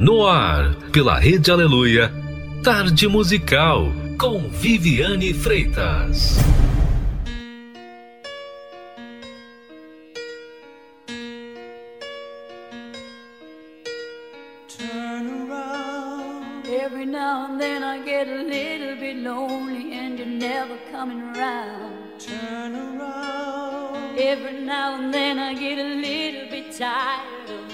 No ar, pela Rede Aleluia, Tarde Musical, com Viviane Freitas. Turn around. Every now and then I get a little bit lonely and you're never coming around. Turn around. Every now and then I get a little bit tired.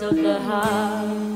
of the heart.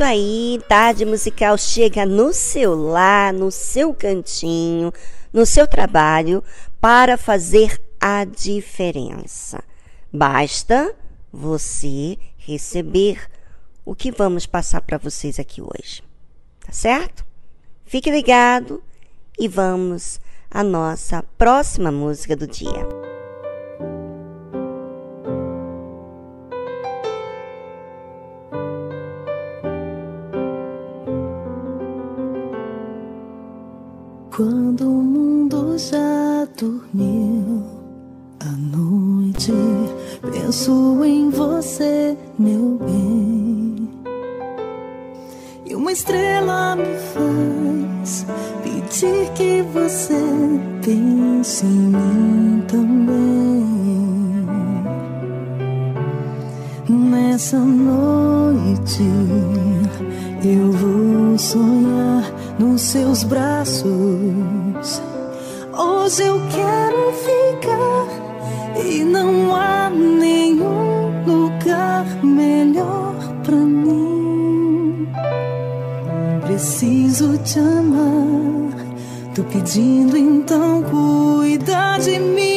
Isso aí, tarde musical chega no seu lar, no seu cantinho, no seu trabalho para fazer a diferença. Basta você receber o que vamos passar para vocês aqui hoje. Tá certo? Fique ligado e vamos à nossa próxima música do dia. Quando o mundo já dormiu à noite, penso em você, meu bem. E uma estrela me faz pedir que você pense em mim também. Nessa noite eu vou sonhar nos seus braços. Hoje eu quero ficar e não há nenhum lugar melhor pra mim. Preciso te amar, tô pedindo então cuida de mim.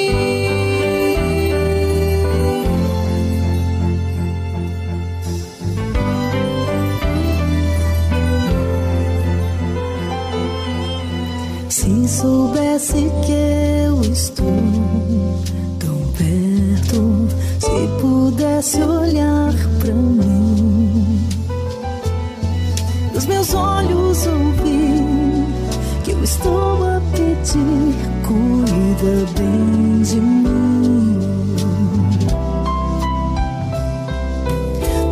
Pudesse olhar pra mim, dos meus olhos ouvir que eu estou a pedir, cuida bem de mim.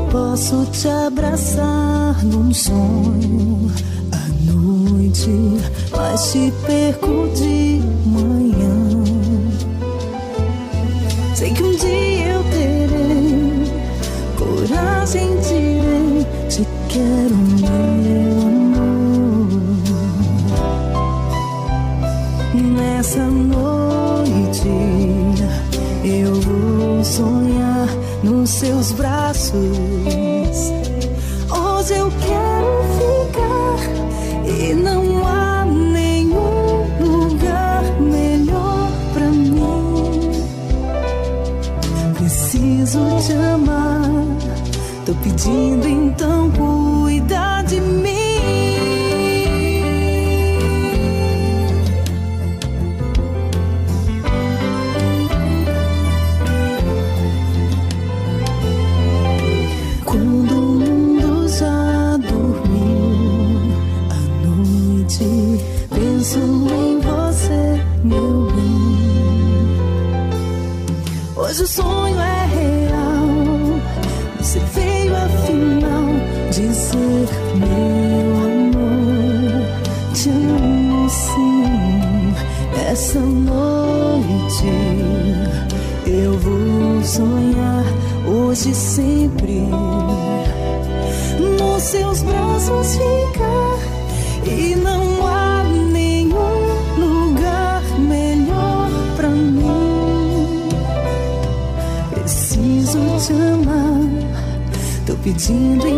Posso te abraçar num sonho à noite, mas te perco de pedindo então tô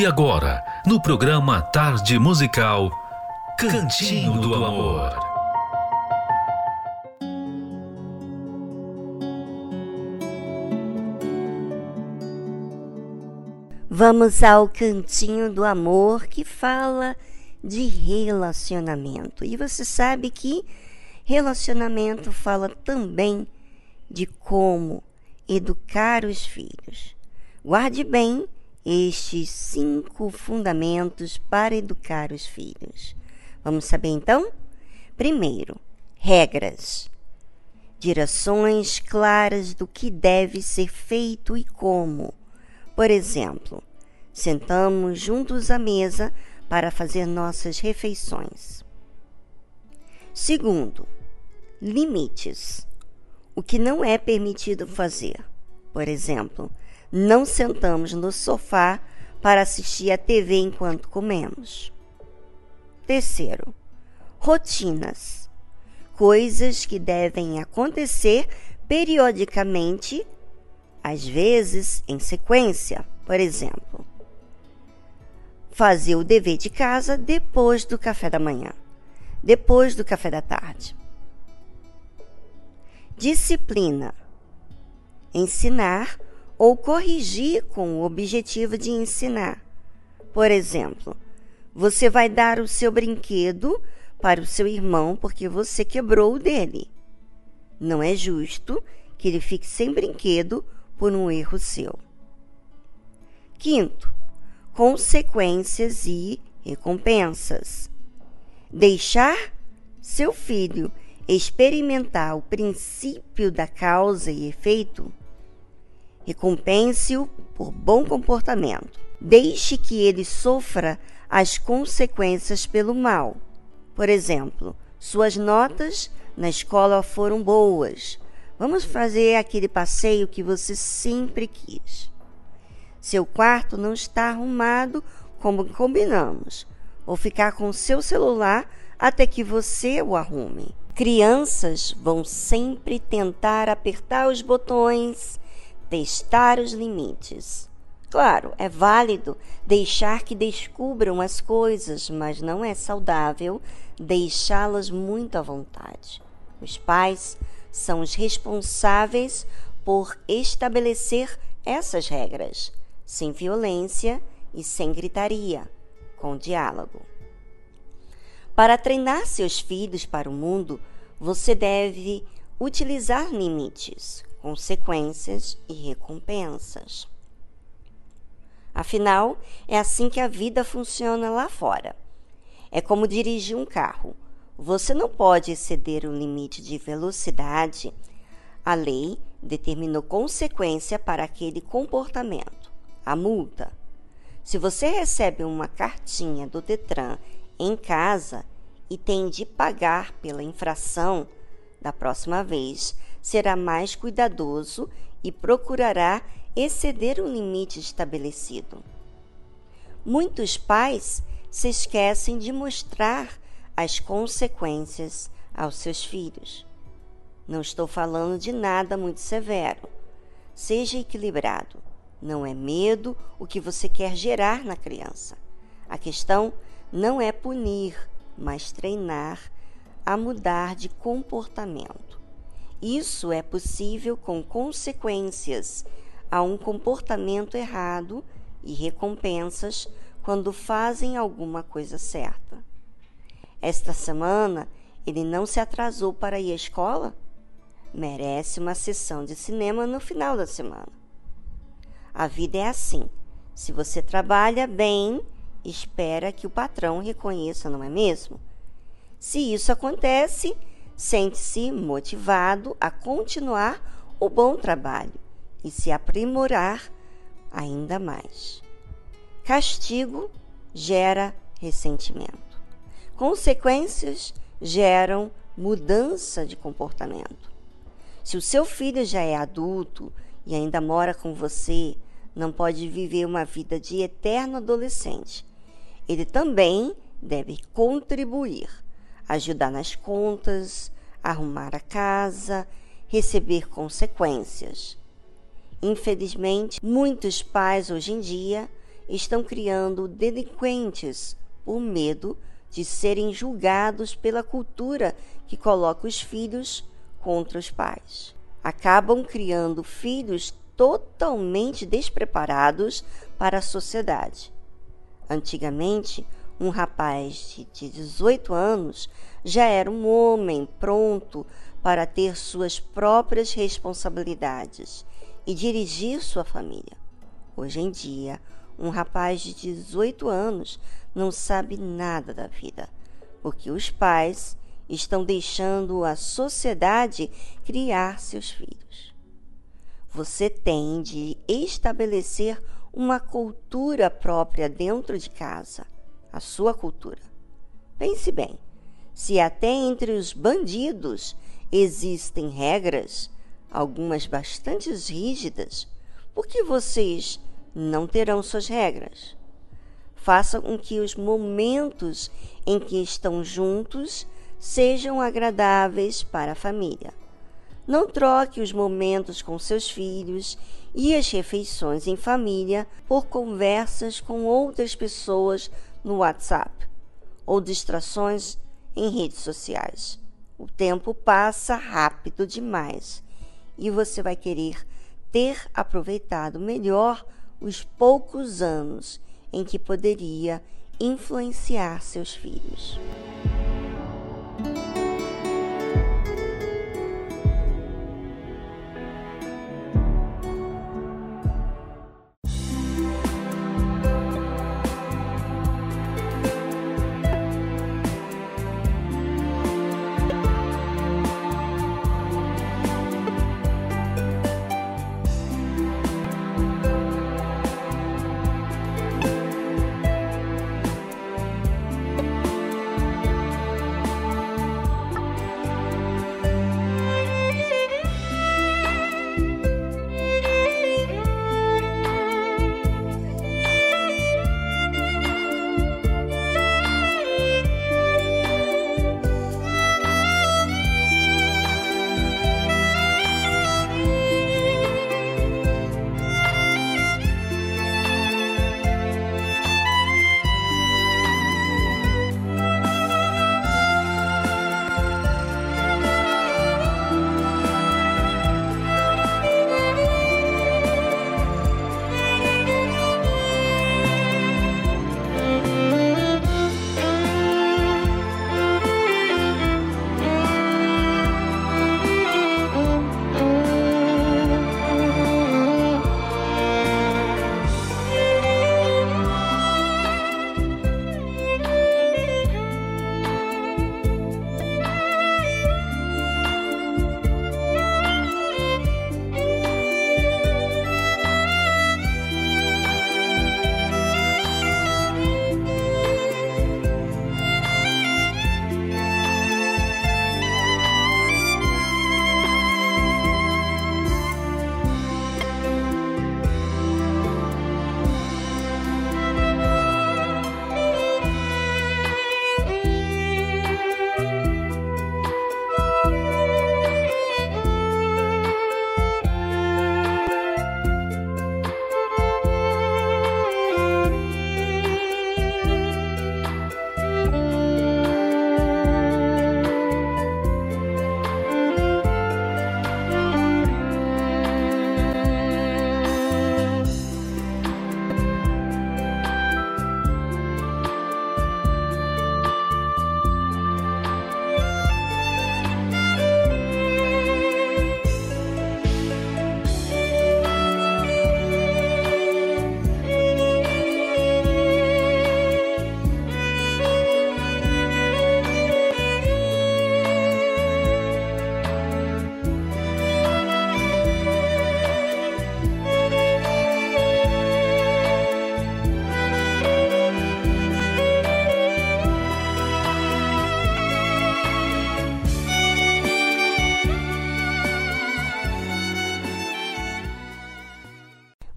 E agora, no programa Tarde Musical, Cantinho do Amor. Vamos ao cantinho do amor que fala de relacionamento. E você sabe que relacionamento fala também de como educar os filhos. Guarde bem estes cinco fundamentos para educar os filhos. Vamos saber então? Primeiro, regras. Direções claras do que deve ser feito e como. Por exemplo, sentamos juntos à mesa para fazer nossas refeições. Segundo, limites. O que não é permitido fazer. Por exemplo, não sentamos no sofá para assistir a TV enquanto comemos. Terceiro, rotinas. Coisas que devem acontecer periodicamente, às vezes em sequência. Por exemplo, fazer o dever de casa depois do café da manhã, depois do café da tarde. Disciplina. Ensinar ou corrigir com o objetivo de ensinar. Por exemplo, você vai dar o seu brinquedo para o seu irmão porque você quebrou o dele. Não é justo que ele fique sem brinquedo por um erro seu. Quinto, consequências e recompensas. Deixar seu filho experimentar o princípio da causa e efeito. Recompense-o por bom comportamento. Deixe que ele sofra as consequências pelo mal. Por exemplo, suas notas na escola foram boas. Vamos fazer aquele passeio que você sempre quis. Seu quarto não está arrumado como combinamos. Ou ficar com seu celular até que você o arrume. Crianças vão sempre tentar apertar os botões, testar os limites. Claro, é válido deixar que descubram as coisas, mas não é saudável deixá-las muito à vontade. Os pais são os responsáveis por estabelecer essas regras, sem violência e sem gritaria, com diálogo. Para treinar seus filhos para o mundo, você deve utilizar limites, consequências e recompensas. Afinal, é assim que a vida funciona lá fora. É como dirigir um carro. Você não pode exceder o limite de velocidade. A lei determinou consequência para aquele comportamento, a multa. Se você recebe uma cartinha do Detran em casa e tem de pagar pela infração, da próxima vez será mais cuidadoso e procurará exceder o limite estabelecido. Muitos pais se esquecem de mostrar as consequências aos seus filhos. Não estou falando de nada muito severo. Seja equilibrado. Não é medo o que você quer gerar na criança. A questão não é punir, mas treinar a mudar de comportamento. Isso é possível com consequências a um comportamento errado e recompensas quando fazem alguma coisa certa. Esta semana ele não se atrasou para ir à escola? Merece uma sessão de cinema no final da semana. A vida é assim. Se você trabalha bem, espera que o patrão reconheça, não é mesmo? Se isso acontece, sente-se motivado a continuar o bom trabalho e se aprimorar ainda mais. Castigo gera ressentimento. Consequências geram mudança de comportamento. Se o seu filho já é adulto e ainda mora com você, não pode viver uma vida de eterno adolescente. Ele também deve contribuir, ajudar nas contas, arrumar a casa, receber consequências. Infelizmente, muitos pais hoje em dia estão criando delinquentes por medo de serem julgados pela cultura que coloca os filhos contra os pais. Acabam criando filhos totalmente despreparados para a sociedade. Antigamente, um rapaz de 18 anos já era um homem pronto para ter suas próprias responsabilidades e dirigir sua família. Hoje em dia, um rapaz de 18 anos não sabe nada da vida, porque os pais estão deixando a sociedade criar seus filhos. Você tem de estabelecer uma cultura própria dentro de casa, a sua cultura. Pense bem, se até entre os bandidos existem regras, algumas bastante rígidas, por que vocês não terão suas regras? Faça com que os momentos em que estão juntos sejam agradáveis para a família. Não troque os momentos com seus filhos e as refeições em família por conversas com outras pessoas no WhatsApp ou distrações em redes sociais. O tempo passa rápido demais e você vai querer ter aproveitado melhor os poucos anos em que poderia influenciar seus filhos.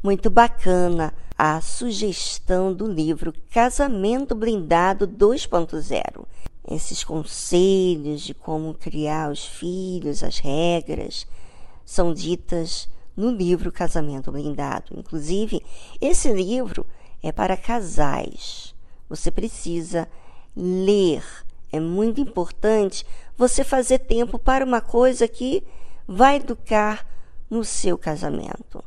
Muito bacana a sugestão do livro Casamento Blindado 2.0. Esses conselhos de como criar os filhos, as regras, são ditas no livro Casamento Blindado. Inclusive, esse livro é para casais. Você precisa ler. É muito importante você fazer tempo para uma coisa que vai educar no seu casamento.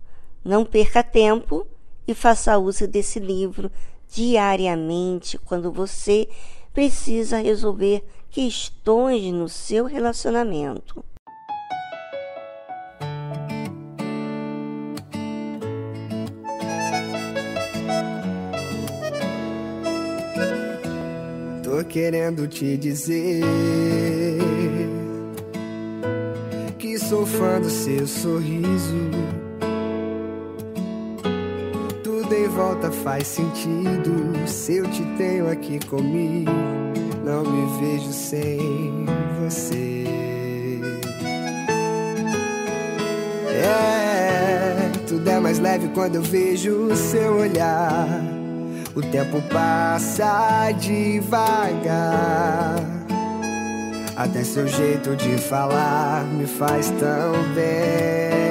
Não perca tempo e faça uso desse livro diariamente quando você precisa resolver questões no seu relacionamento. Tô querendo te dizer que sou fã do seu sorriso. Tudo em volta faz sentido se eu te tenho aqui comigo. Não me vejo sem você. É, tudo é mais leve quando eu vejo o seu olhar. O tempo passa devagar. Até seu jeito de falar me faz tão bem.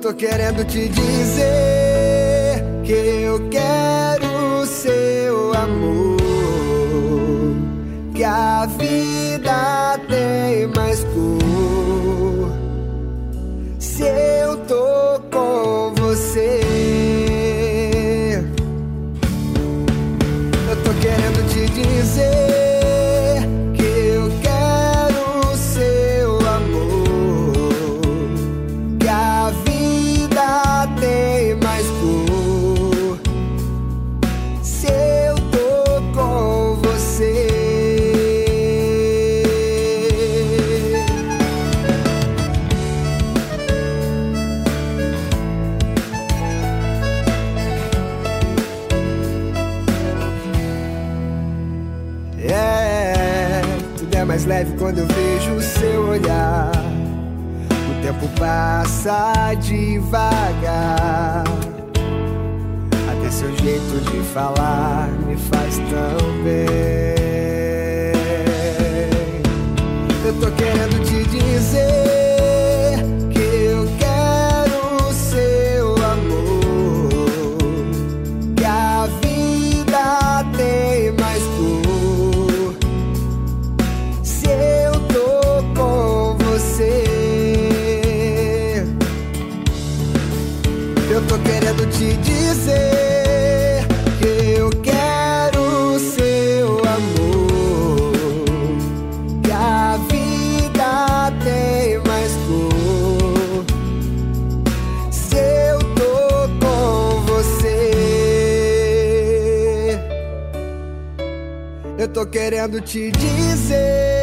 Tô querendo te dizer que eu quero seu amor. Passa devagar. Até seu jeito de falar me faz tão bem. Eu tô querendo te dizer querendo te dizer.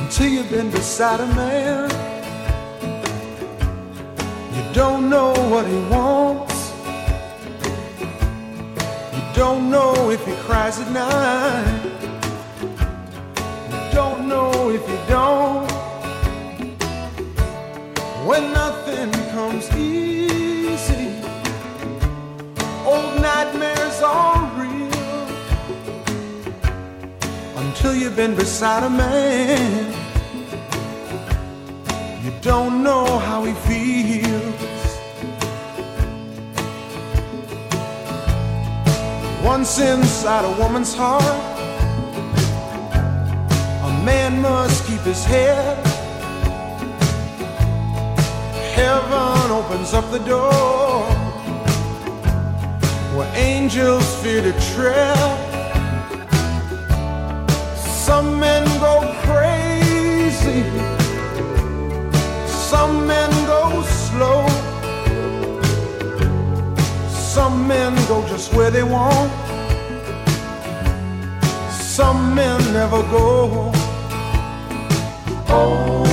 Until you've been beside a man, Once inside a woman's heart, a man must keep his head. Heaven opens up the door where angels fear to tread. Some men go crazy, some men go slow, some men go just where they want, some men never go. Oh,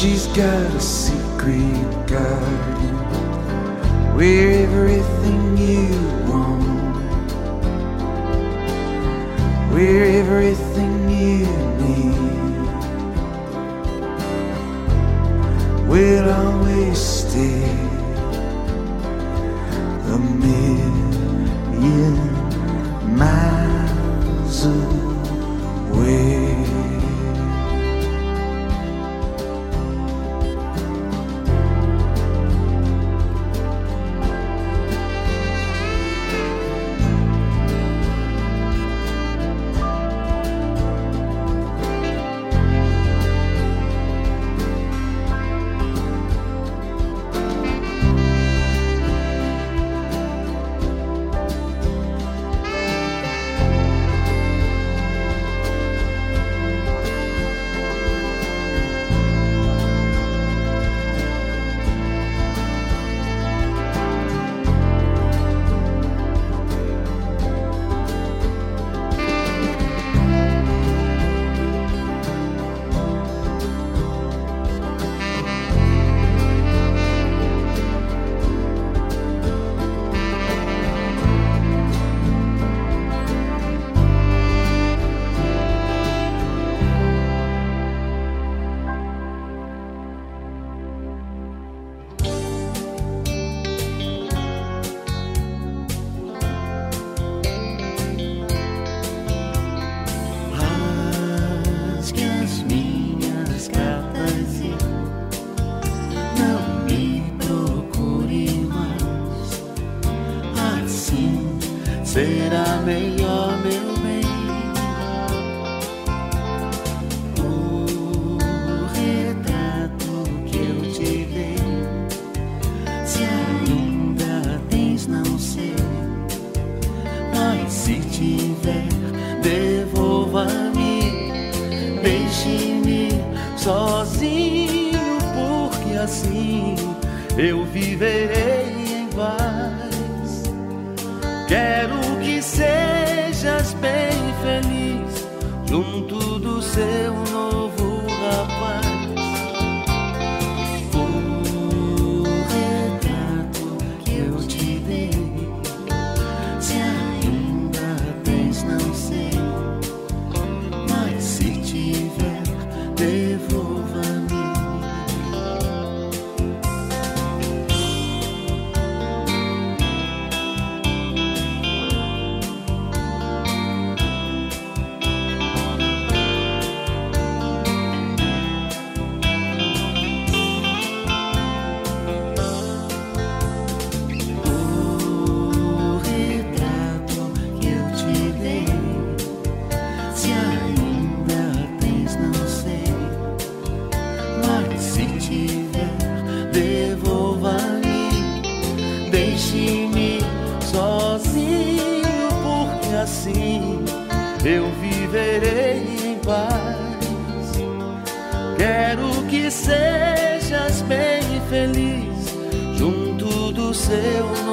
She's got a secret garden where everything you want, where everything you need will always stay a million miles away. eu viverei em paz. Quero que sejas bem feliz junto do seu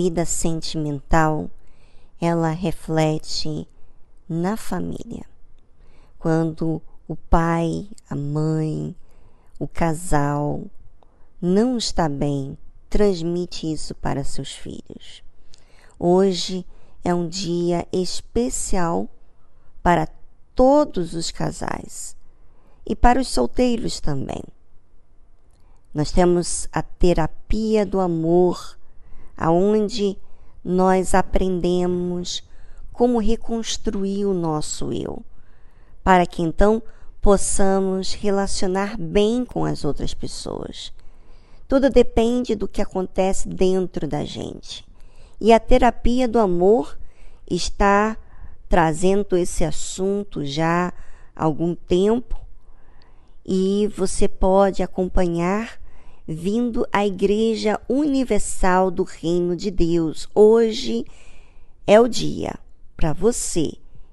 vida sentimental, ela reflete na família. Quando o pai, a mãe, o casal não está bem, transmite isso para seus filhos. Hoje é um dia especial para todos os casais e para os solteiros também. Nós temos a terapia do amor, aonde nós aprendemos como reconstruir o nosso eu, para que então possamos relacionar bem com as outras pessoas. Tudo depende do que acontece dentro da gente. E a terapia do amor está trazendo esse assunto já há algum tempo e você pode acompanhar vindo à Igreja Universal do Reino de Deus. Hoje é o dia para você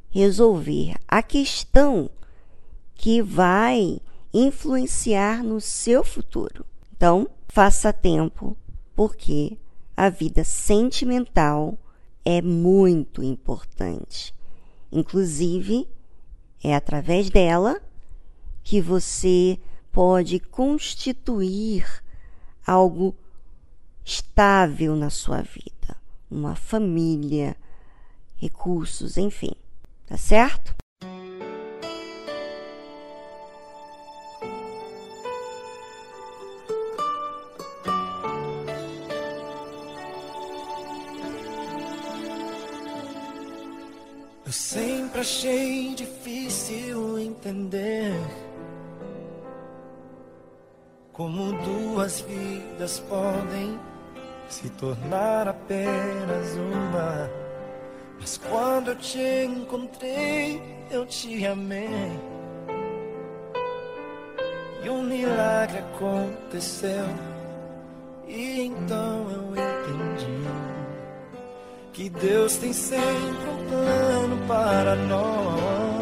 resolver a questão que vai influenciar no seu futuro. Então, faça tempo, porque a vida sentimental é muito importante. Inclusive, é através dela que você pode constituir algo estável na sua vida, uma família, recursos, enfim. Tá certo? Eu sempre achei difícil entender Como duas vidas podem se tornar apenas uma. Mas quando eu te encontrei, eu te amei. E um milagre aconteceu. E então eu entendi que Deus tem sempre um plano para nós.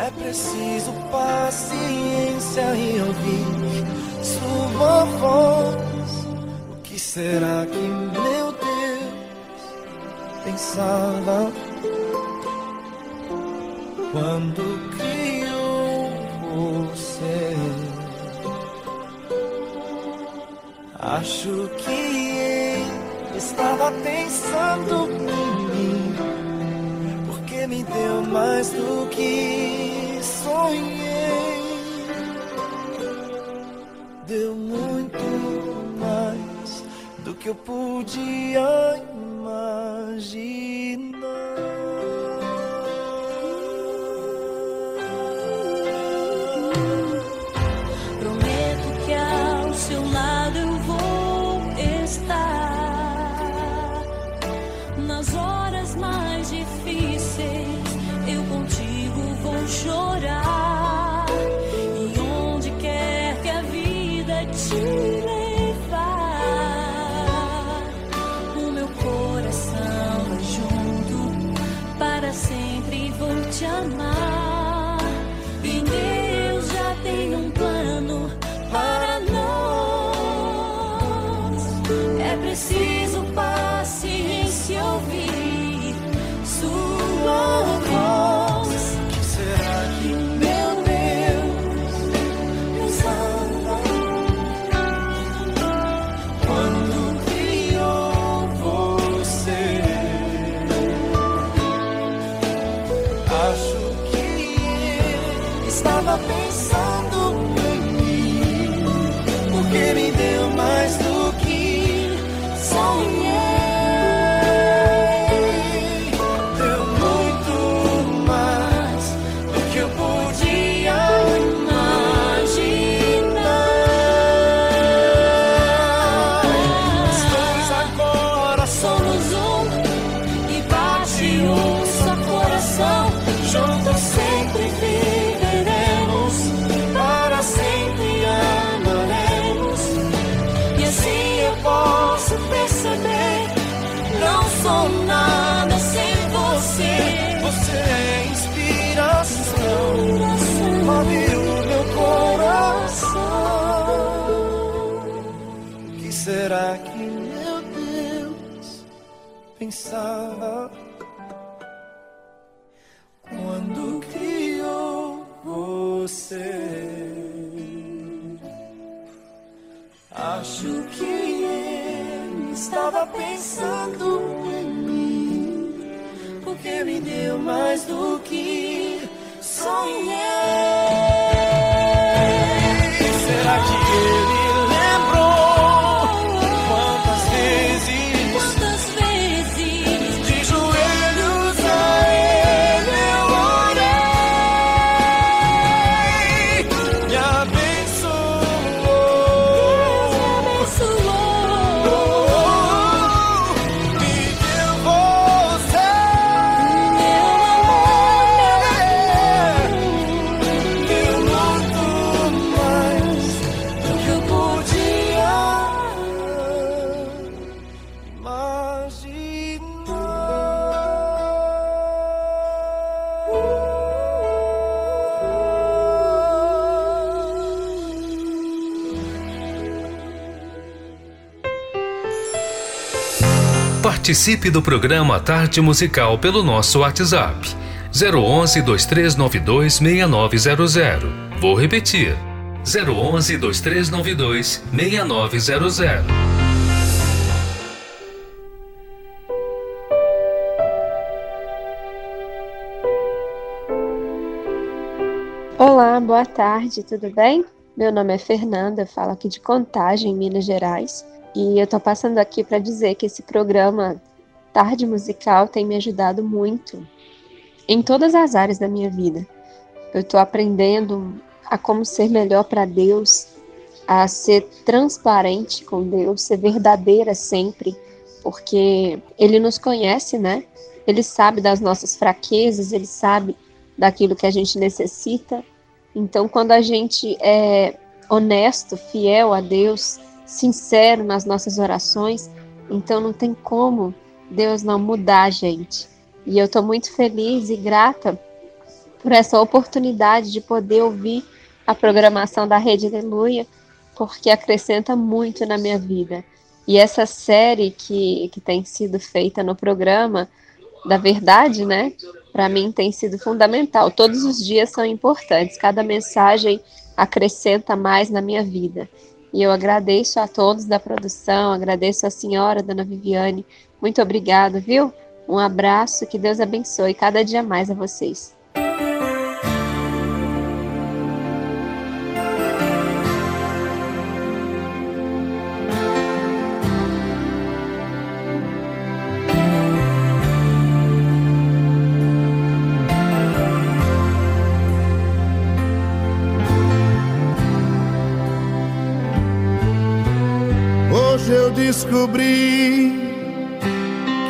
É preciso paciência e ouvir sua voz. O que será que meu Deus pensava quando criou você? Acho que ele estava pensando deu mais do que sonhei. Deu muito mais do que eu podia imaginar. Será que meu Deus pensava quando criou você? Acho que ele estava pensando em mim porque me deu mais do que sonhei. Será que ele Participe do programa Tarde Musical pelo nosso WhatsApp 011 2392 6900. Vou repetir. 011 2392 6900. Olá, boa tarde, tudo bem? Meu nome é Fernanda, eu falo aqui de Contagem, Minas Gerais, e eu tô passando aqui para dizer que esse programa Tarde Musical tem me ajudado muito em todas as áreas da minha vida. Eu tô aprendendo a como ser melhor para Deus, a ser transparente com Deus, ser verdadeira sempre, porque Ele nos conhece, né? Ele sabe das nossas fraquezas, Ele sabe daquilo que a gente necessita. Então, quando a gente é honesto, fiel a Deus, sincero nas nossas orações, então não tem como Deus não mudar a gente. E eu estou muito feliz e grata por essa oportunidade de poder ouvir a programação da Rede Aleluia, porque acrescenta muito na minha vida. E essa série que, que tem sido feita no programa, da verdade, né? Para mim tem sido fundamental. Todos os dias são importantes, cada mensagem acrescenta mais na minha vida. E eu agradeço a todos da produção, agradeço a senhora, dona Viviane. Muito obrigada, viu? Um abraço, que Deus abençoe cada dia mais a vocês.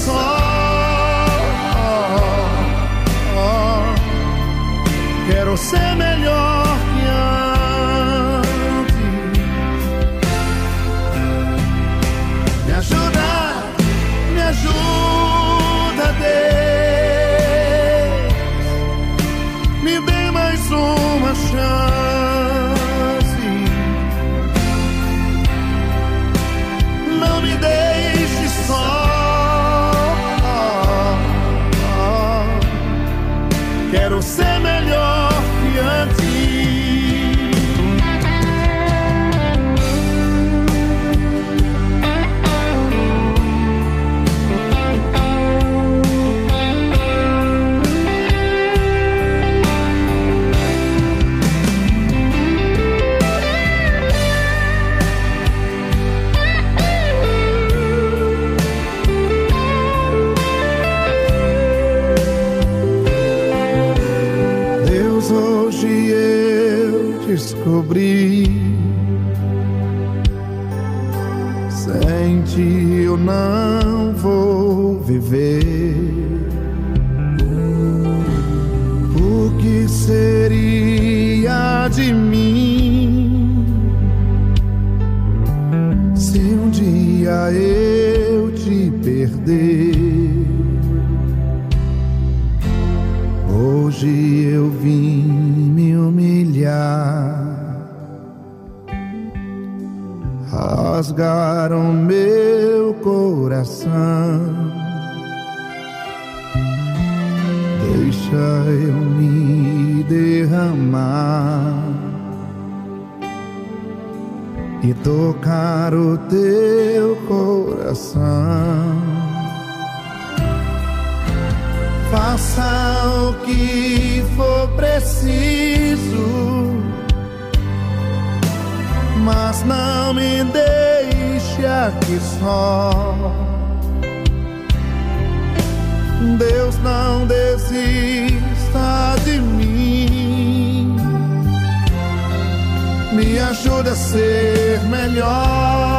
Só. Quero ser melhor descobri. Sem ti eu não vou viver. O que seria de mim se um dia eu te perder? Rasgaram meu coração. Deixa eu me derramar e tocar o teu coração. Deus não desista de mim. Me ajuda a ser melhor.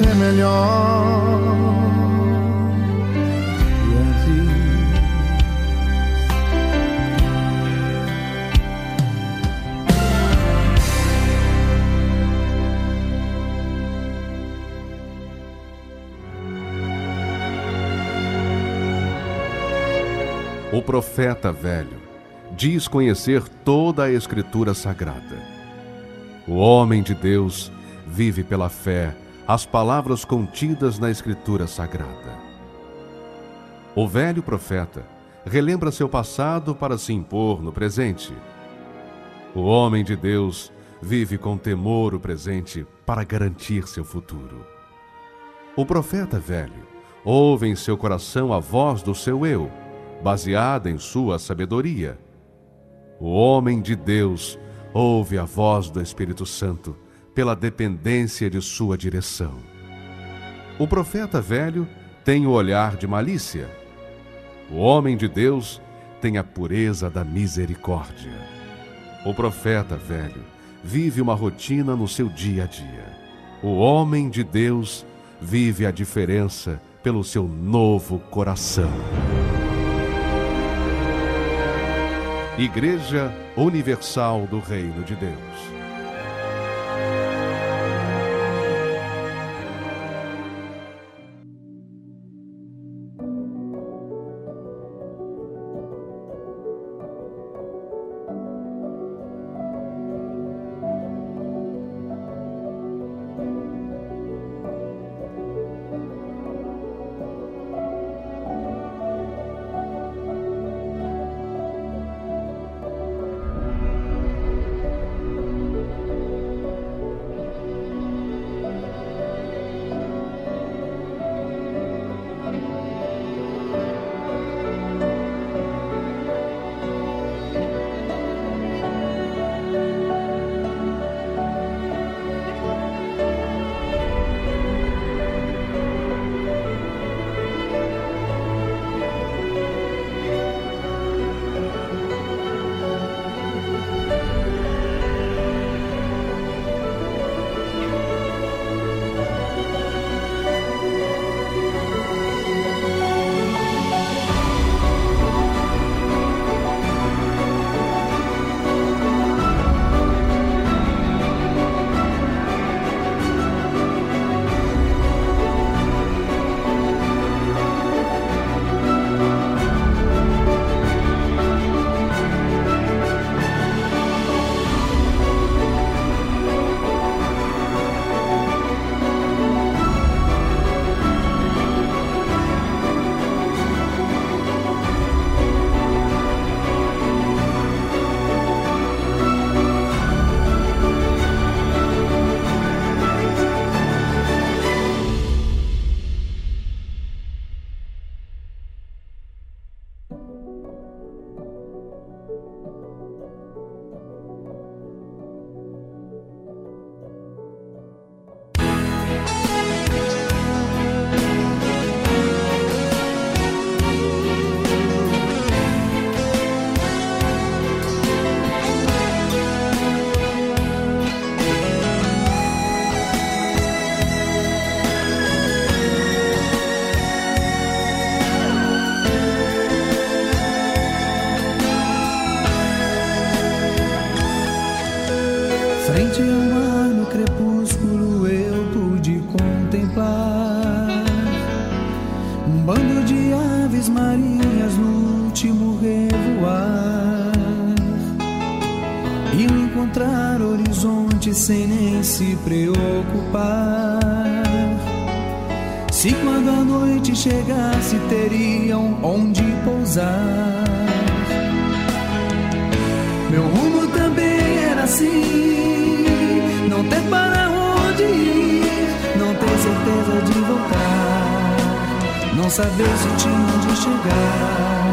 Ser melhor. O profeta velho diz conhecer toda a Escritura Sagrada. O homem de Deus vive pela fé as palavras contidas na Escritura Sagrada. O velho profeta relembra seu passado para se impor no presente. O homem de Deus vive com temor o presente para garantir seu futuro. O profeta velho ouve em seu coração a voz do seu eu, baseada em sua sabedoria. O homem de Deus ouve a voz do Espírito Santo pela dependência de sua direção. O profeta velho tem o olhar de malícia. O homem de Deus tem a pureza da misericórdia. O profeta velho vive uma rotina no seu dia a dia. O homem de Deus vive a diferença pelo seu novo coração. Igreja Universal do Reino de Deus. Saber se tinha onde chegar.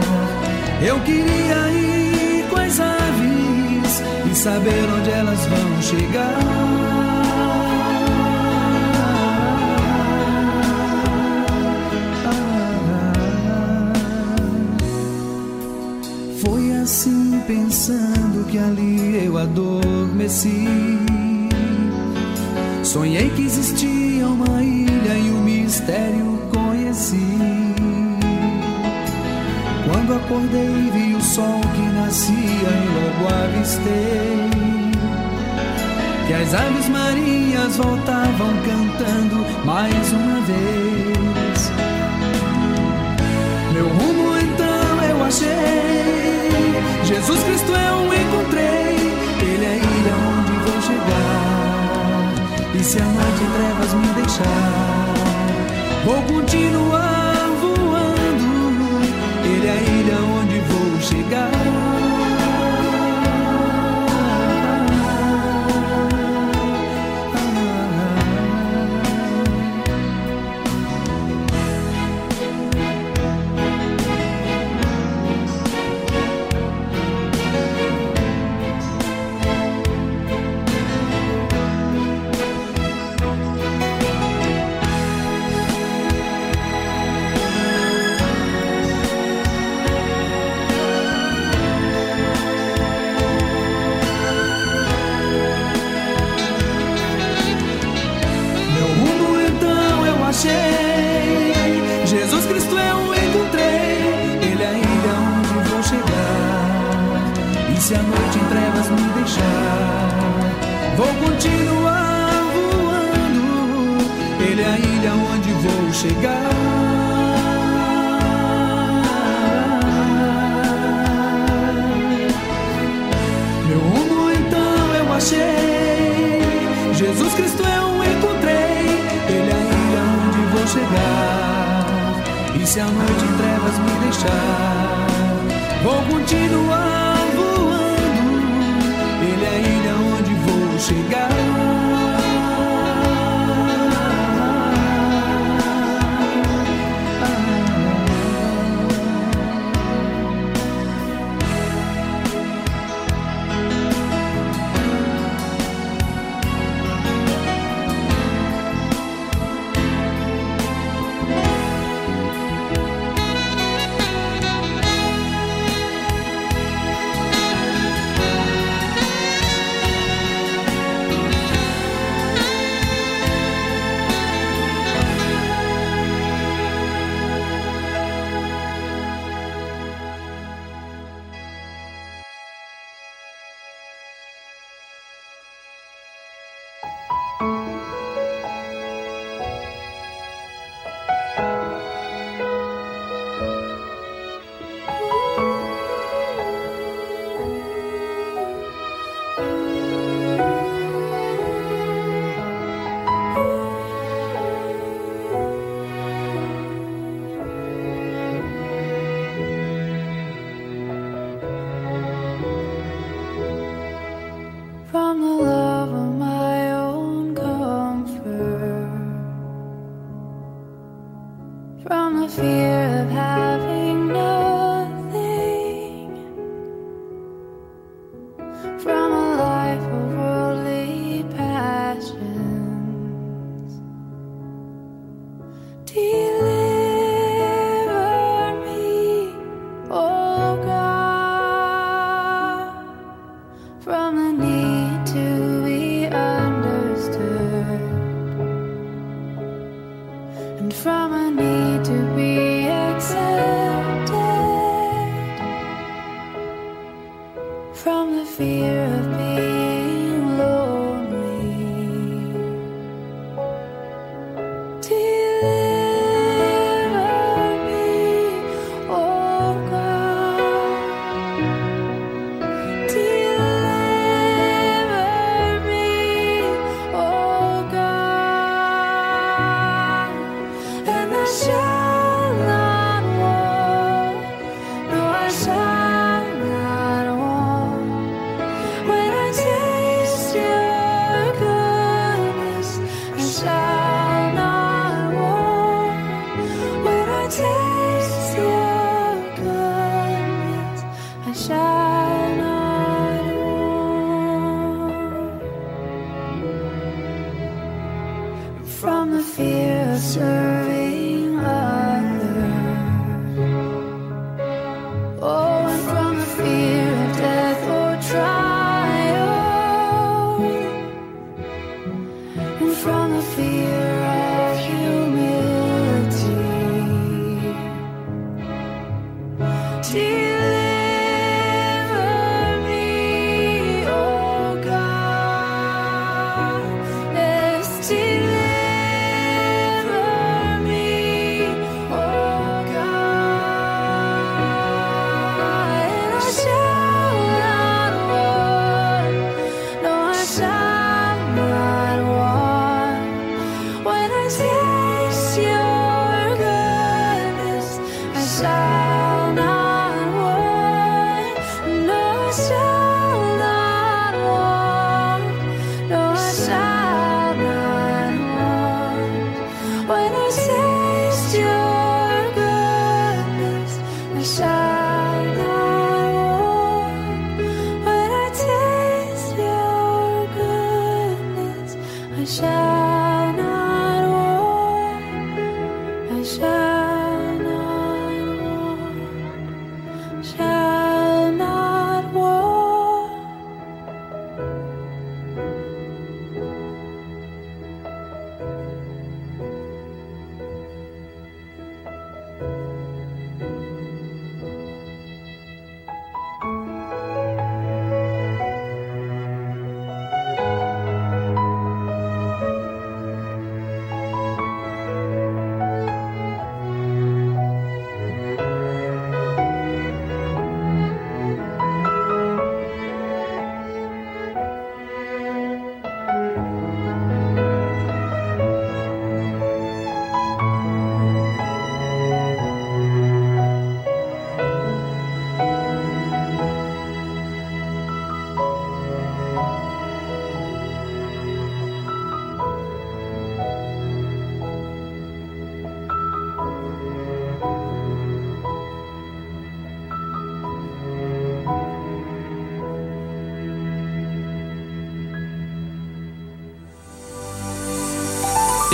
Eu queria ir com as aves e saber onde elas vão chegar. Foi assim pensando que ali eu adormeci. Sonhei que existia uma ilha e o mistério Quando acordei, vi o sol que nascia e logo avistei. Que as aves marinhas voltavam cantando mais uma vez. Meu rumo então eu achei. Jesus Cristo eu encontrei. Ele é a ilha onde vou chegar. E se a noite em trevas me deixar, vou continuar voando. Ele é a ilha onde vou chegar.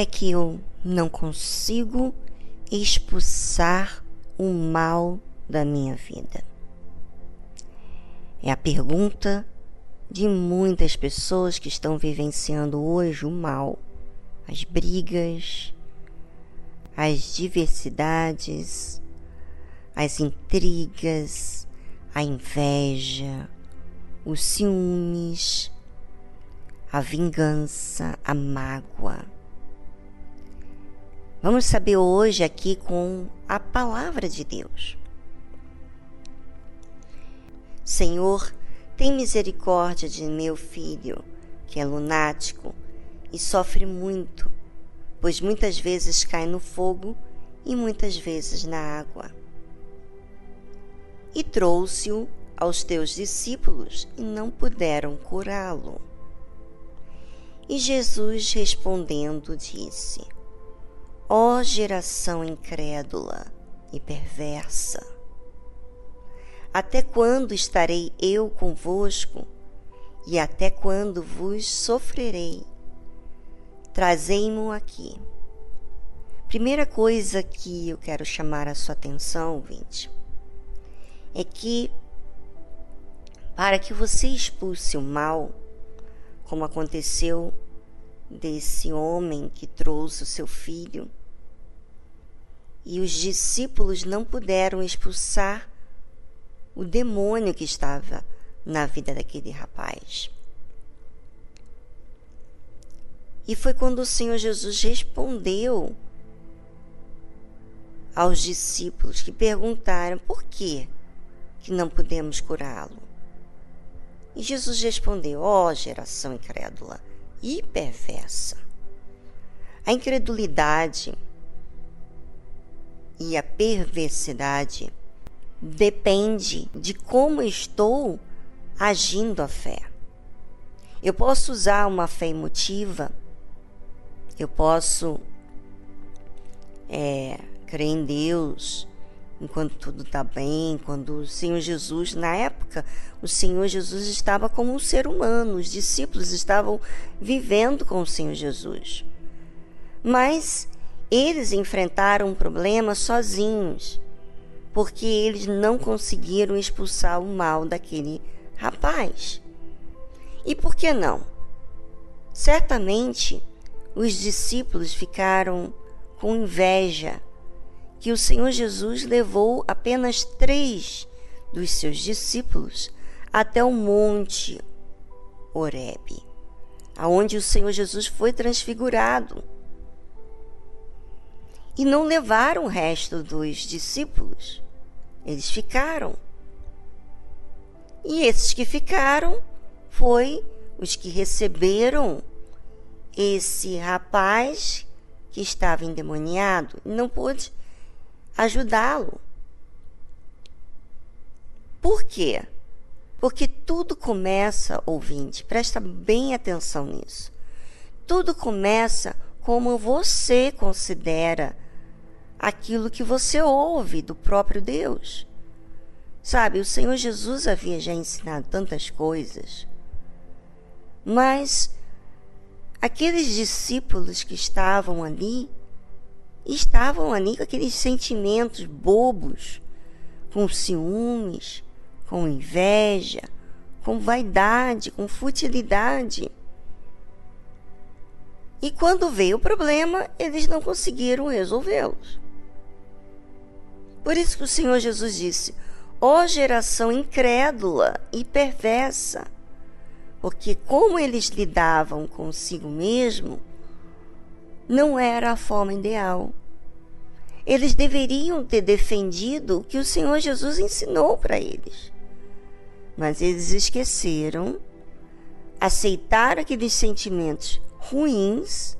É que eu não consigo expulsar o mal da minha vida? É a pergunta de muitas pessoas que estão vivenciando hoje o mal, as brigas, as diversidades, as intrigas, a inveja, os ciúmes, a vingança, a mágoa. Vamos saber hoje aqui com a palavra de Deus. Senhor, tem misericórdia de meu filho, que é lunático e sofre muito, pois muitas vezes cai no fogo e muitas vezes na água. E trouxe-o aos teus discípulos e não puderam curá-lo. E Jesus respondendo disse: Ó geração incrédula e perversa, até quando estarei eu convosco e até quando vos sofrerei? Trazei-mo aqui. Primeira coisa que eu quero chamar a sua atenção, ouvinte, é que para que você expulse o mal, como aconteceu desse homem que trouxe o seu filho, e os discípulos não puderam expulsar o demônio que estava na vida daquele rapaz. E foi quando o Senhor Jesus respondeu aos discípulos que perguntaram por que que não podemos curá-lo. E Jesus respondeu: Ó oh, geração incrédula e perversa. A incredulidade e a perversidade depende de como estou agindo a fé. Eu posso usar uma fé emotiva, eu posso é, crer em Deus enquanto tudo está bem, quando o Senhor Jesus, na época, o Senhor Jesus estava como um ser humano, os discípulos estavam vivendo com o Senhor Jesus. Mas eles enfrentaram um problema sozinhos, porque eles não conseguiram expulsar o mal daquele rapaz. E por que não? Certamente os discípulos ficaram com inveja que o Senhor Jesus levou apenas três dos seus discípulos até o monte Horebe, aonde o Senhor Jesus foi transfigurado. E não levaram o resto dos discípulos. Eles ficaram. E esses que ficaram foi os que receberam esse rapaz que estava endemoniado e não pôde ajudá-lo. Por quê? Porque tudo começa, ouvinte, presta bem atenção nisso. Tudo começa como você considera aquilo que você ouve do próprio Deus. Sabe, o Senhor Jesus havia já ensinado tantas coisas, mas aqueles discípulos que estavam ali estavam ali com aqueles sentimentos bobos, com ciúmes, com inveja, com vaidade, com futilidade. E quando veio o problema, eles não conseguiram resolvê-los. Por isso que o Senhor Jesus disse: Ó oh, geração incrédula e perversa, porque como eles lidavam consigo mesmo, não era a forma ideal. Eles deveriam ter defendido o que o Senhor Jesus ensinou para eles. Mas eles esqueceram, aceitaram aqueles sentimentos ruins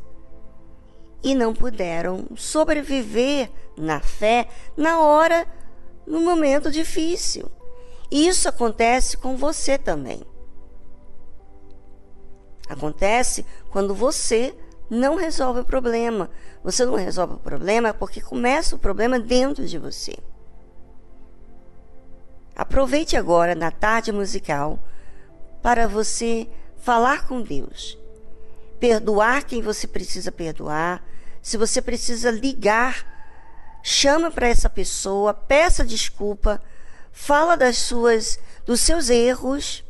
e não puderam sobreviver na fé na hora, no momento difícil. Isso acontece com você também. Acontece quando você não resolve o problema. Você não resolve o problema porque começa o problema dentro de você. Aproveite agora na tarde musical para você falar com Deus, perdoar quem você precisa perdoar. Se você precisa ligar, chama para essa pessoa, peça desculpa, fala das suas dos seus erros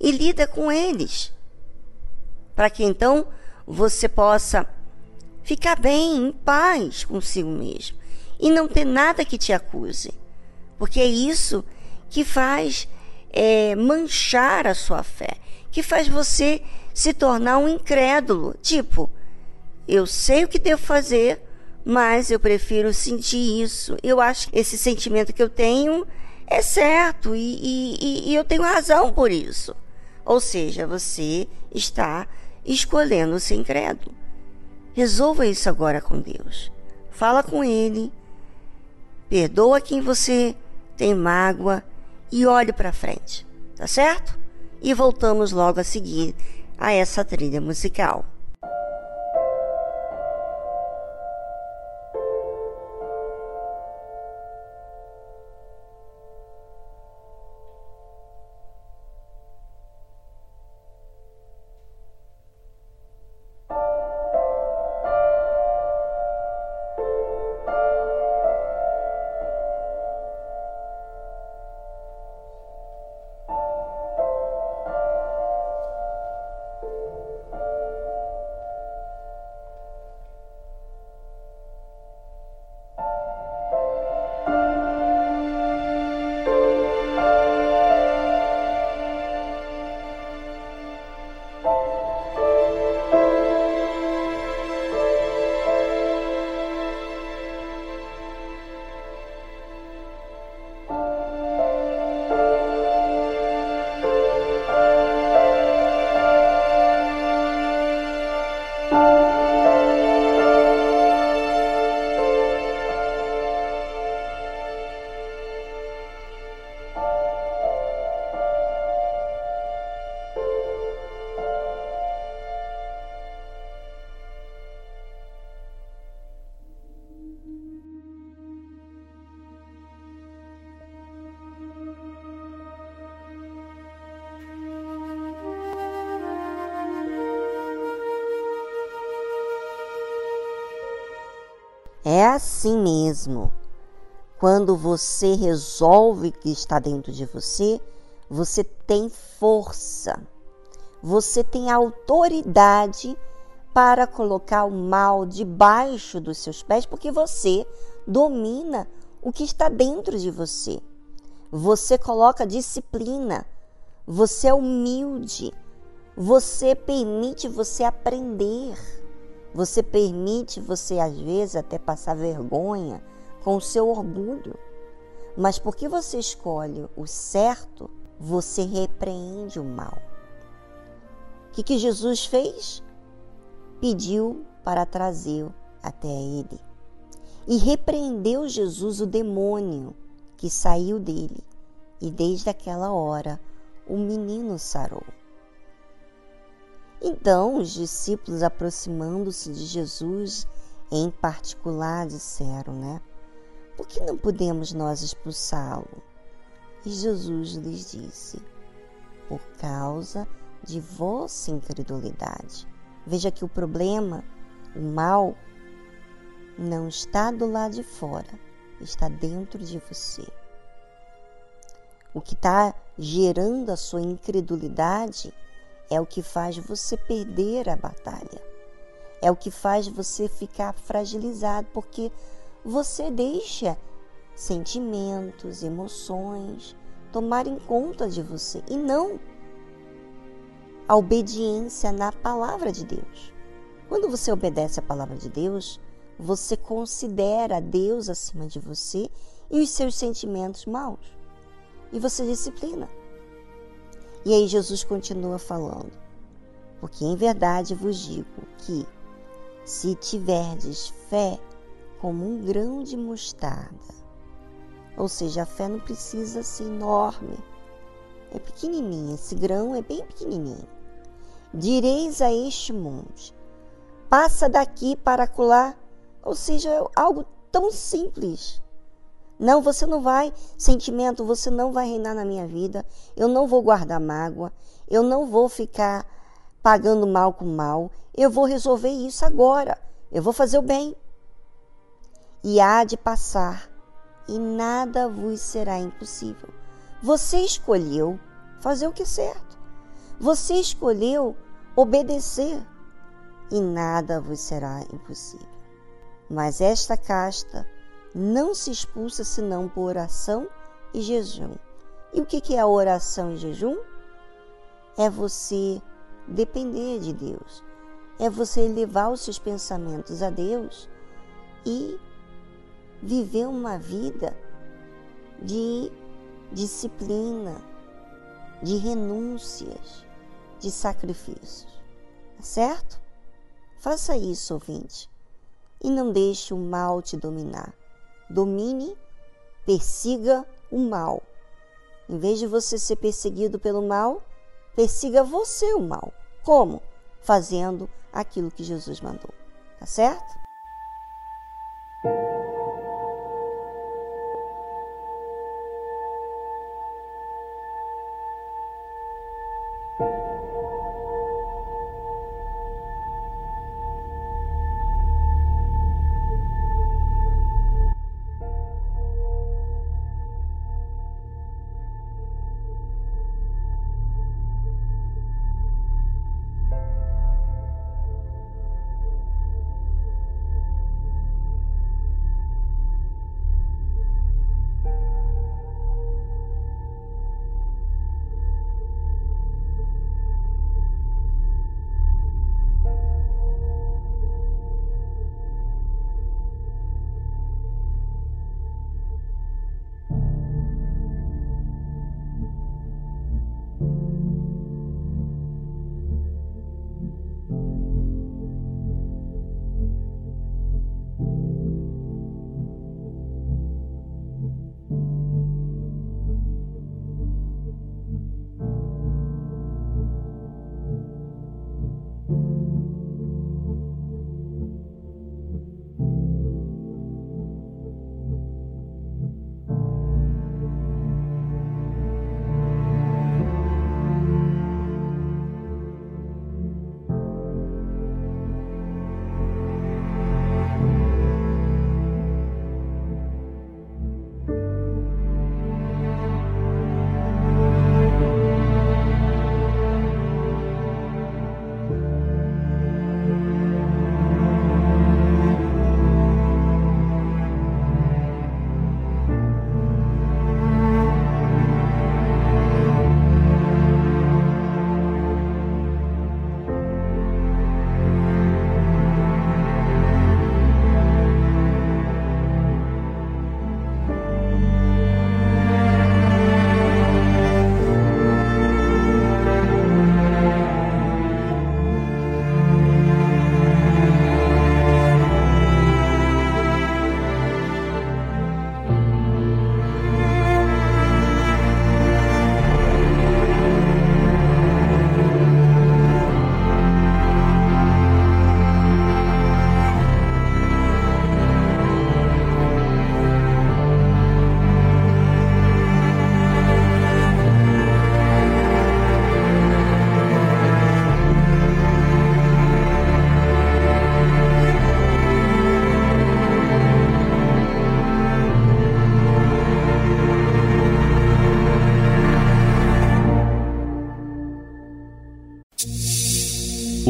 e lida com eles. Para que então você possa ficar bem, em paz consigo mesmo e não ter nada que te acuse, porque é isso que faz é, manchar a sua fé, que faz você se tornar um incrédulo. Tipo, eu sei o que devo fazer, mas eu prefiro sentir isso. Eu acho que esse sentimento que eu tenho é certo e, e, e eu tenho razão por isso. Ou seja, você está escolhendo ser incrédulo. Resolva isso agora com Deus. Fala com Ele, perdoa quem você tem mágoa e olhe para frente, tá certo? E voltamos logo a seguir a essa trilha musical. Assim mesmo. Quando você resolve que está dentro de você, você tem força. Você tem autoridade para colocar o mal debaixo dos seus pés, porque você domina o que está dentro de você. Você coloca disciplina. Você é humilde. Você permite você aprender. Você permite você, às vezes, até passar vergonha com o seu orgulho. Mas porque você escolhe o certo, você repreende o mal. O que, que Jesus fez? Pediu para trazê-lo até ele. E repreendeu Jesus o demônio que saiu dele. E desde aquela hora o menino sarou. Então os discípulos, aproximando-se de Jesus, em particular, disseram, né? Por que não podemos nós expulsá-lo? E Jesus lhes disse: Por causa de vossa incredulidade. Veja que o problema, o mal, não está do lado de fora, está dentro de você. O que está gerando a sua incredulidade é o que faz você perder a batalha. É o que faz você ficar fragilizado, porque você deixa sentimentos, emoções tomarem conta de você e não a obediência na palavra de Deus. Quando você obedece a palavra de Deus, você considera Deus acima de você e os seus sentimentos maus. E você disciplina. E aí Jesus continua falando: Porque em verdade vos digo que, se tiverdes fé como um grão de mostarda, ou seja, a fé não precisa ser enorme, é pequenininha, esse grão é bem pequenininho. Direis a este monte: passa daqui para colar, ou seja, é algo tão simples. Não, você não vai, sentimento, você não vai reinar na minha vida. Eu não vou guardar mágoa. Eu não vou ficar pagando mal com mal. Eu vou resolver isso agora. Eu vou fazer o bem. E há de passar, e nada vos será impossível. Você escolheu fazer o que é certo. Você escolheu obedecer, e nada vos será impossível. Mas esta casta não se expulsa senão por oração e jejum. E o que é a oração e jejum? É você depender de Deus, é você elevar os seus pensamentos a Deus e viver uma vida de disciplina, de renúncias, de sacrifícios. Tá certo? Faça isso, ouvinte, e não deixe o mal te dominar domine, persiga o mal. Em vez de você ser perseguido pelo mal, persiga você o mal. Como? Fazendo aquilo que Jesus mandou. Tá certo?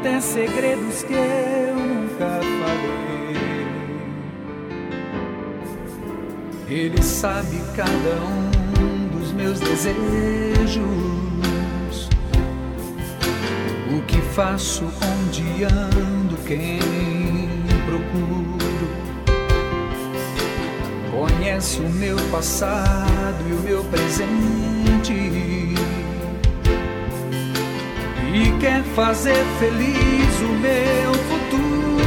Até segredos que eu nunca falei. Ele sabe cada um dos meus desejos, o que faço, onde ando, quem procuro. Conhece o meu passado e o meu presente e quer fazer feliz o meu futuro.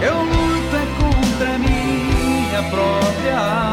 Eu luto é contra minha própria alma.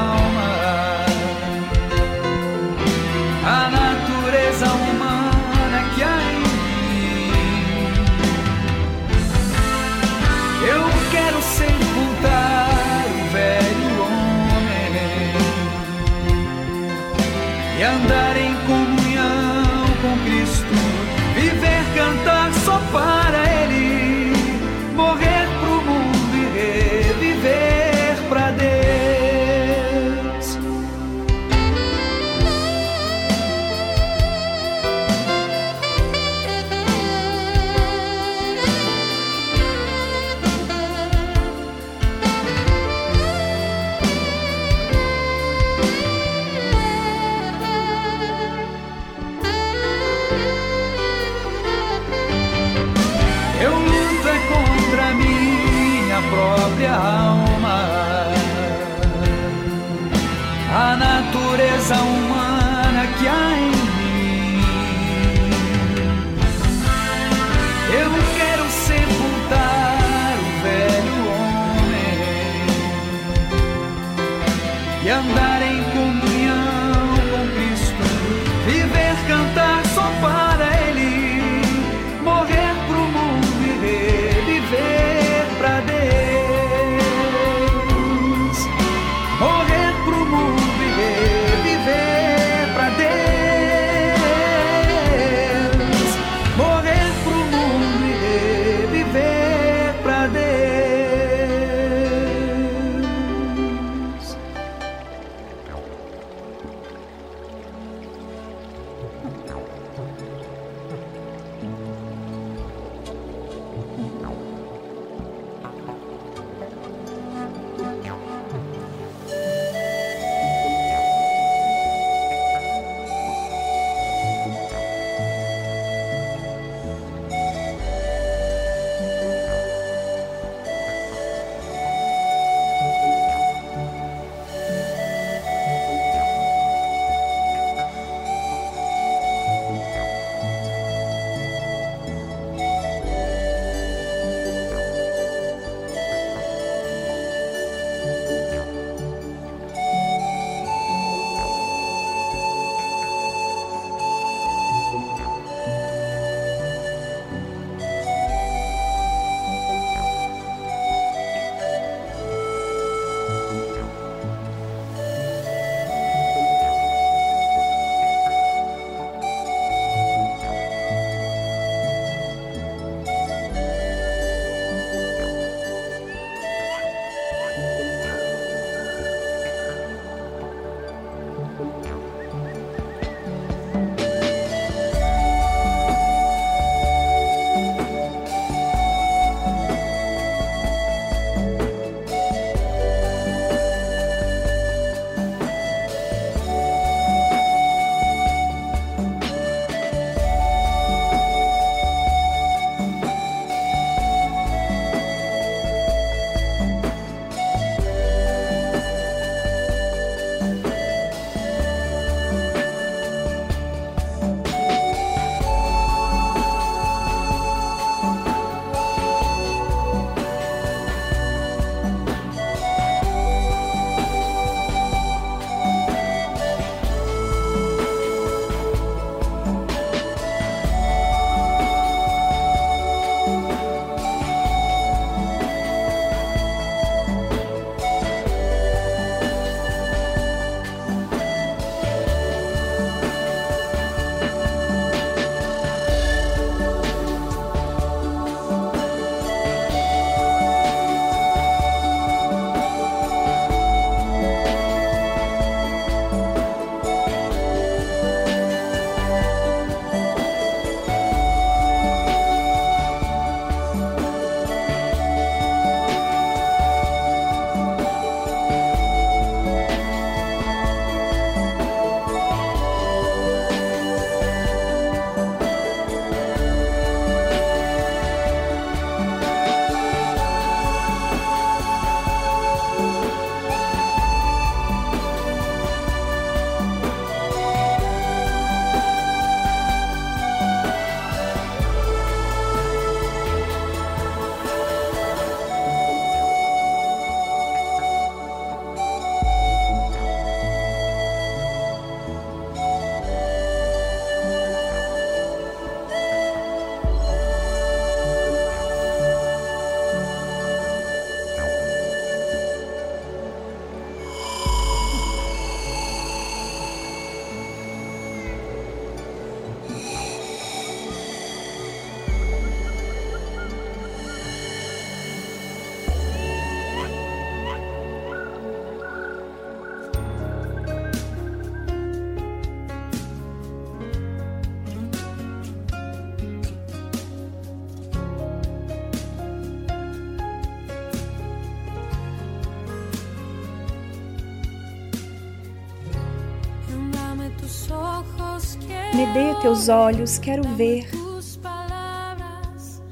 Dê teus olhos, quero ver.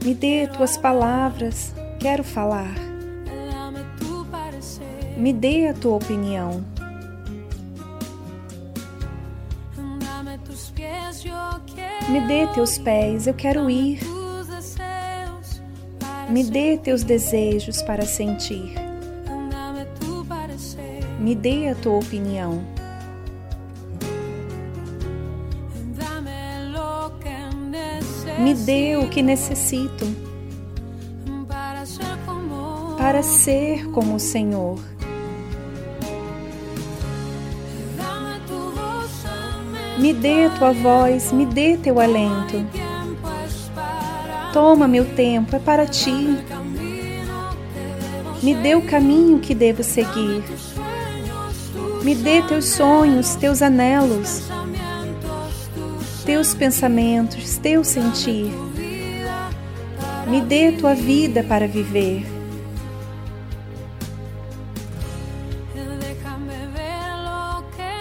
Me dê tuas palavras, quero falar. Me dê a tua opinião. Me dê teus pés, eu quero ir. Me dê teus desejos para sentir. Me dê a tua opinião. Dê o que necessito para ser como o Senhor. Me dê tua voz, me dê teu alento. Toma meu tempo, é para ti. Me dê o caminho que devo seguir. Me dê teus sonhos, teus anelos, teus pensamentos, teu sentir. Me dê tua vida para viver.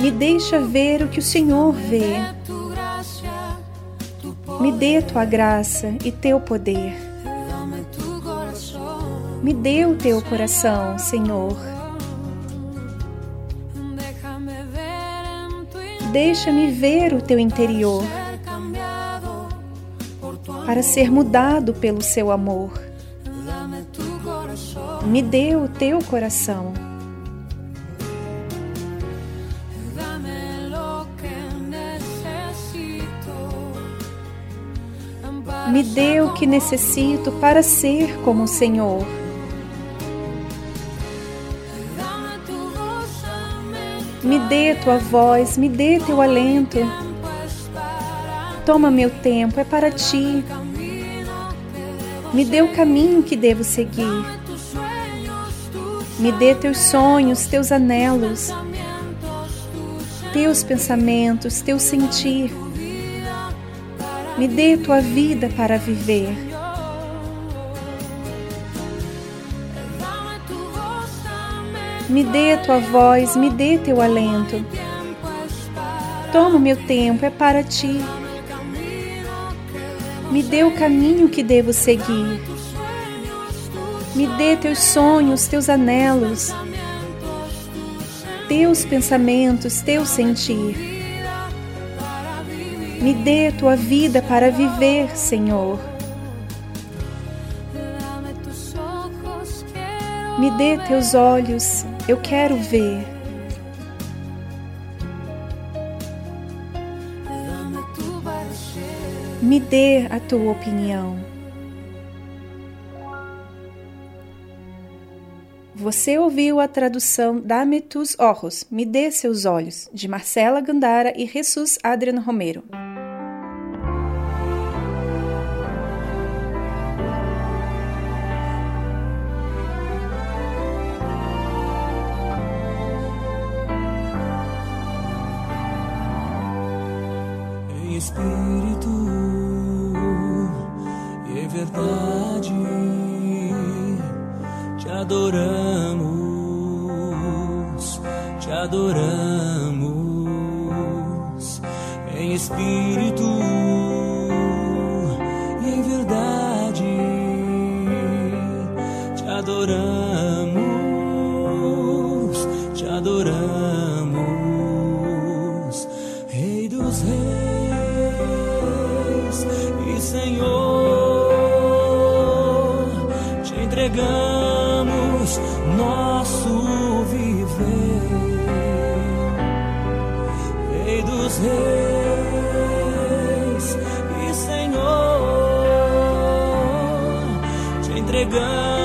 Me deixa ver o que o Senhor vê. Me dê tua graça e teu poder. Me dê o teu coração, Senhor. Deixa-me ver o teu interior para ser mudado pelo seu amor. Me dê o teu coração. Me dê o que necessito para ser como o Senhor. Me dê tua voz, me dê teu alento. Toma meu tempo, é para ti. Me dê o caminho que devo seguir. Me dê teus sonhos, teus anelos, teus pensamentos, teu sentir. Me dê tua vida para viver. Me dê tua voz, me dê teu alento. Toma meu tempo, é para ti. Me dê o caminho que devo seguir. Me dê teus sonhos, teus anelos, teus pensamentos, teu sentir. Me dê tua vida para viver, Senhor. Me dê teus olhos, eu quero ver. Me dê a tua opinião. Você ouviu a tradução Dame tus ojos, Me dê seus olhos, de Marcela Gandara e Jesus Adriano Romero. Adoramos, te adoramos. Em espírito e em verdade te adoramos, te adoramos, Rei dos Reis e Senhor, te entregamos nosso viver, Rei dos Reis e Senhor, te entregamos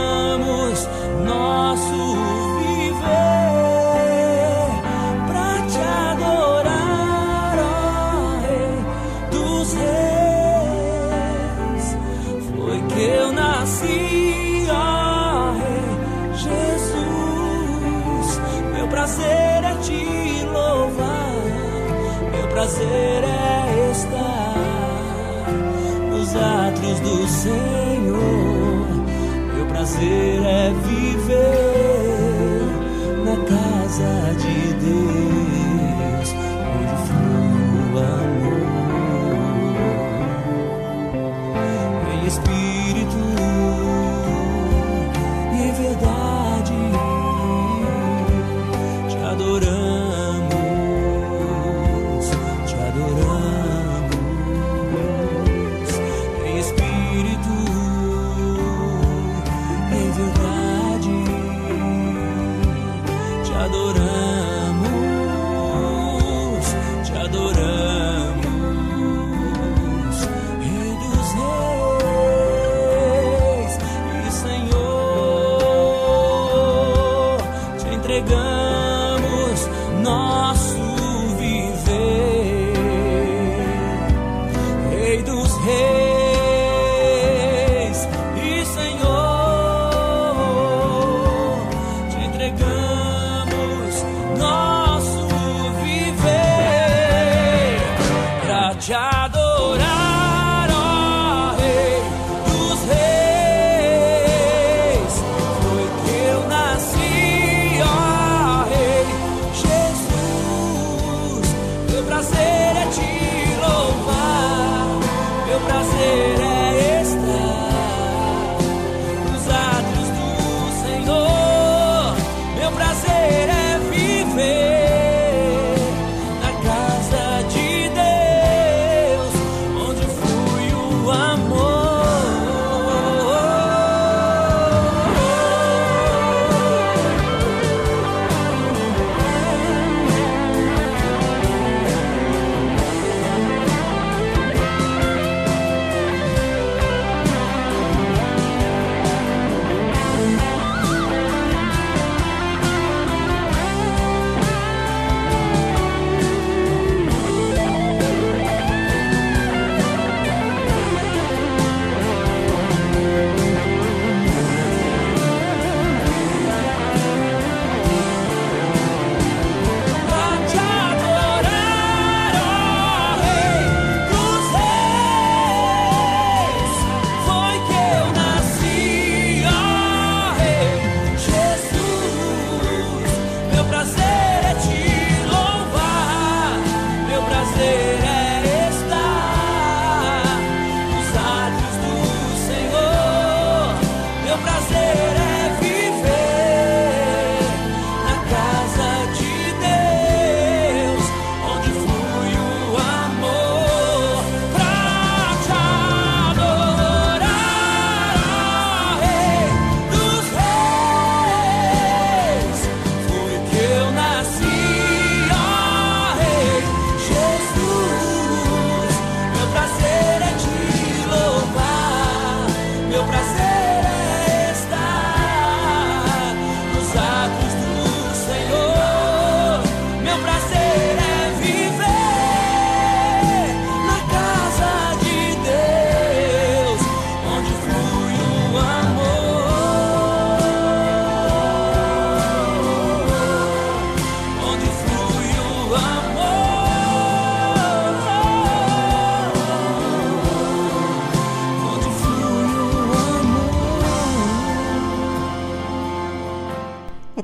prazer é estar nos átrios do Senhor. Meu prazer é viver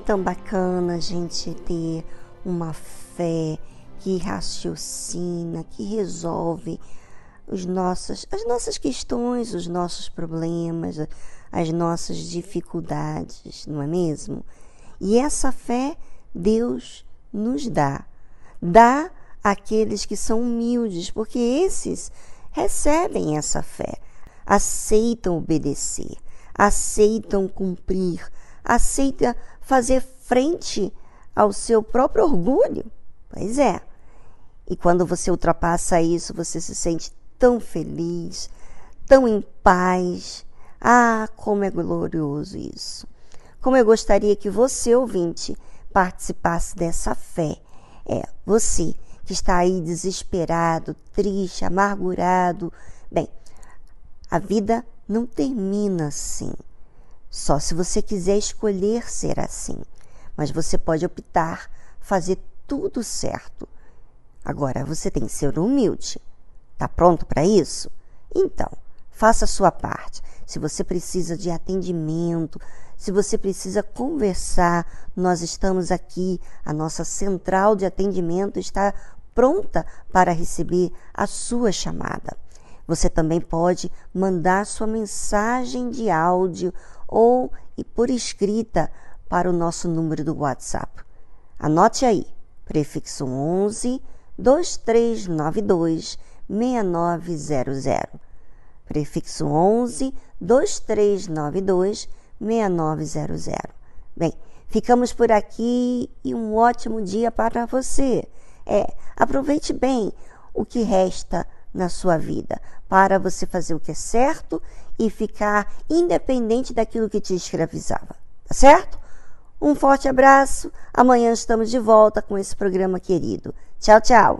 tão bacana a gente ter uma fé que raciocina, que resolve os nossos, as nossas questões, os nossos problemas, as nossas dificuldades, não é mesmo? E essa fé Deus nos dá. Dá àqueles que são humildes, porque esses recebem essa fé, aceitam obedecer, aceitam cumprir, aceitam fazer frente ao seu próprio orgulho. Pois é. E quando você ultrapassa isso, você se sente tão feliz, tão em paz. Ah, como é glorioso isso. Como eu gostaria que você, ouvinte, participasse dessa fé. É, você que está aí desesperado, triste, amargurado. Bem, a vida não termina assim. Só se você quiser escolher ser assim. Mas você pode optar fazer tudo certo. Agora você tem que ser humilde. Tá pronto para isso? Então, faça a sua parte. Se você precisa de atendimento, se você precisa conversar, nós estamos aqui. A nossa central de atendimento está pronta para receber a sua chamada. Você também pode mandar sua mensagem de áudio ou e por escrita para o nosso número do WhatsApp. Anote aí, prefixo 11 2392 6900. Prefixo 11 2392 6900. Bem, ficamos por aqui e um ótimo dia para você. É, aproveite bem o que resta na sua vida para você fazer o que é certo e ficar independente daquilo que te escravizava. Tá certo? Um forte abraço. Amanhã estamos de volta com esse programa querido. Tchau, tchau.